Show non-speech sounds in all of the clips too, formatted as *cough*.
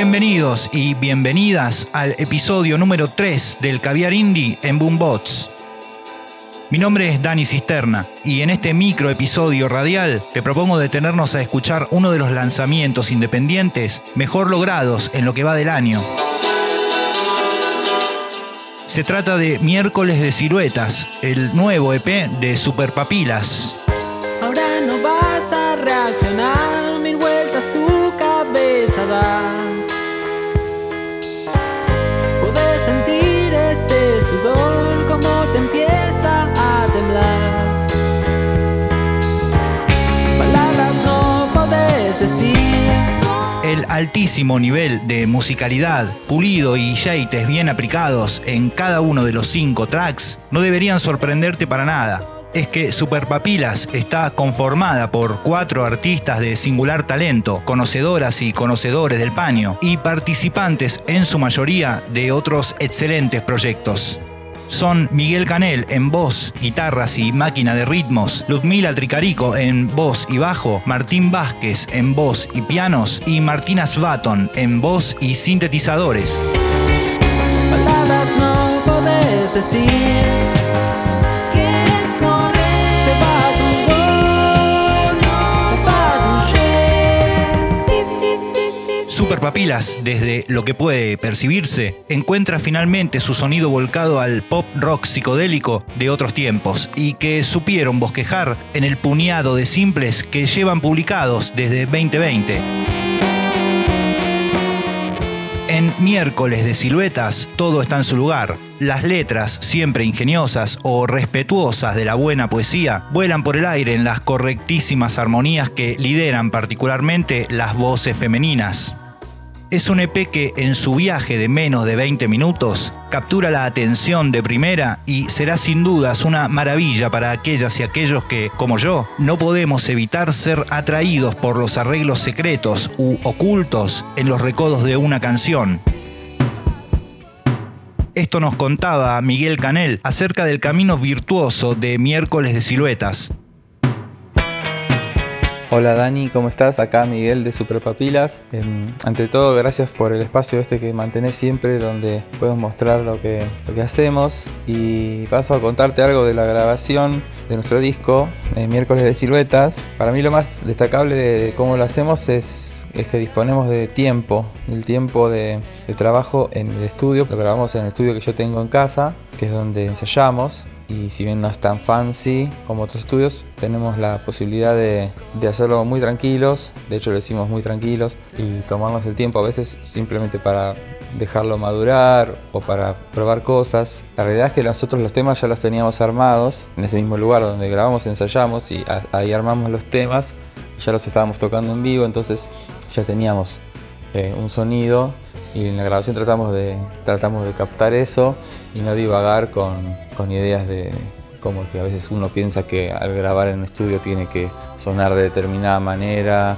Bienvenidos y bienvenidas al episodio número 3 del Caviar Indie en Boombots. Mi nombre es Dani Cisterna y en este micro episodio radial te propongo detenernos a escuchar uno de los lanzamientos independientes mejor logrados en lo que va del año. Se trata de Miércoles de Siluetas, el nuevo EP de Superpapilas. Ahora no vas a reaccionar, altísimo nivel de musicalidad, pulido y yates bien aplicados en cada uno de los cinco tracks no deberían sorprenderte para nada. Es que Superpapilas está conformada por cuatro artistas de singular talento, conocedoras y conocedores del paño, y participantes en su mayoría de otros excelentes proyectos son Miguel Canel en voz, guitarras y máquina de ritmos, Ludmila Tricarico en voz y bajo, Martín Vázquez en voz y pianos y Martina Svaton en voz y sintetizadores. Palabras no podés decir. Superpapilas, desde lo que puede percibirse, encuentra finalmente su sonido volcado al pop rock psicodélico de otros tiempos y que supieron bosquejar en el puñado de simples que llevan publicados desde 2020. En miércoles de siluetas todo está en su lugar. Las letras, siempre ingeniosas o respetuosas de la buena poesía, vuelan por el aire en las correctísimas armonías que lideran particularmente las voces femeninas. Es un EP que en su viaje de menos de 20 minutos captura la atención de primera y será sin dudas una maravilla para aquellas y aquellos que, como yo, no podemos evitar ser atraídos por los arreglos secretos u ocultos en los recodos de una canción. Esto nos contaba Miguel Canel acerca del camino virtuoso de Miércoles de Siluetas. Hola Dani, ¿cómo estás? Acá Miguel de Superpapilas. Em, ante todo, gracias por el espacio este que mantenés siempre donde podemos mostrar lo que, lo que hacemos. Y paso a contarte algo de la grabación de nuestro disco, eh, Miércoles de Siluetas. Para mí lo más destacable de, cómo lo hacemos es, es que disponemos de tiempo, el tiempo de, de trabajo en el estudio. Lo grabamos en el estudio que yo tengo en casa, que es donde ensayamos y si bien no es tan fancy como otros estudios, tenemos la posibilidad de, de, hacerlo muy tranquilos, de hecho lo hicimos muy tranquilos. Y tomarnos el tiempo a veces simplemente para dejarlo madurar o para probar cosas. La realidad es que nosotros los temas ya los teníamos armados en ese mismo lugar donde grabamos, ensayamos y ahí armamos los temas, ya los estábamos tocando en vivo, entonces ya teníamos eh, un sonido y en la grabación tratamos de, tratamos de captar eso y no divagar con, con ideas de como que a veces uno piensa que al grabar en un estudio tiene que sonar de determinada manera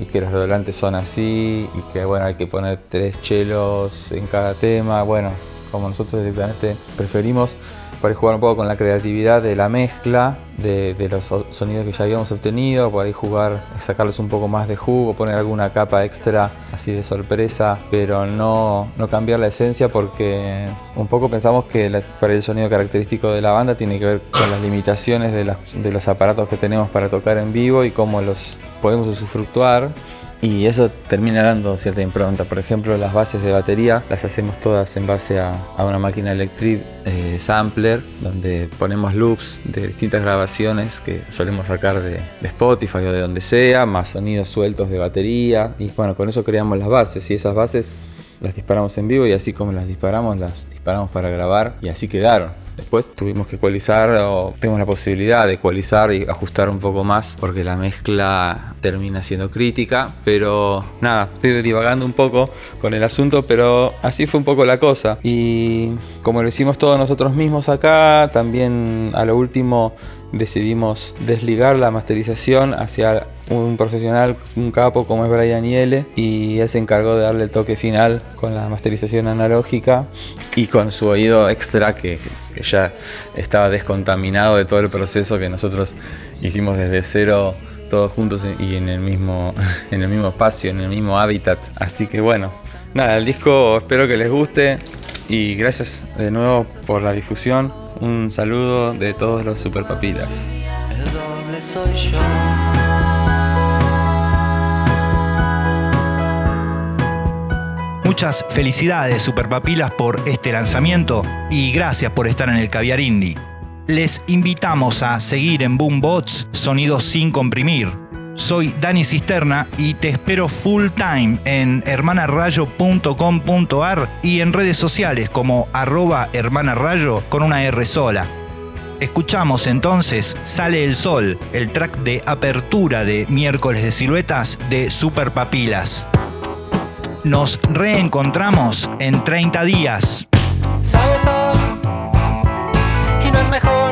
y que los redoblantes son así y que bueno hay que poner tres chelos en cada tema. Bueno como nosotros directamente preferimos por ahí jugar un poco con la creatividad de la mezcla de, de, los sonidos que ya habíamos obtenido, por jugar, sacarles un poco más de jugo, poner alguna capa extra así de sorpresa, pero no, no cambiar la esencia porque un poco pensamos que para el sonido característico de la banda tiene que ver con las limitaciones de, la, de los aparatos que tenemos para tocar en vivo y cómo los podemos usufructuar y eso termina dando cierta impronta. Por ejemplo, las bases de batería las hacemos todas en base a, una máquina Electric eh, Sampler, donde ponemos loops de distintas grabaciones que solemos sacar de, de, Spotify o de donde sea, más sonidos sueltos de batería. Y bueno, con eso creamos las bases. Y esas bases las disparamos en vivo y así como las disparamos, las disparamos para grabar y así quedaron. Después tuvimos que ecualizar o tenemos la posibilidad de ecualizar y ajustar un poco más porque la mezcla termina siendo crítica. Pero nada, estoy divagando un poco con el asunto, pero así fue un poco la cosa. Y como lo hicimos todos nosotros mismos acá, también a lo último decidimos desligar la masterización hacia un profesional, un capo como es Brian Yele y él se encargó de darle el toque final con la masterización analógica y con su oído extra que, ya estaba descontaminado de todo el proceso que nosotros hicimos desde cero todos juntos y en el mismo *laughs* en el mismo espacio, en el mismo hábitat. Así que bueno, nada, el disco espero que les guste y gracias de nuevo por la difusión. Un saludo de todos los superpapilas. El. Muchas felicidades Superpapilas por este lanzamiento y gracias por estar en el Caviar Indie. Les invitamos a seguir en Boombots Sonidos sin comprimir. Soy Dani Cisterna y te espero full time en hermanarayo.com.ar y en redes sociales como arroba hermanarayo con una R sola. Escuchamos entonces Sale el Sol, el track de apertura de Miércoles de Siluetas de Superpapilas. Nos reencontramos en 30 días. Sol y no es mejor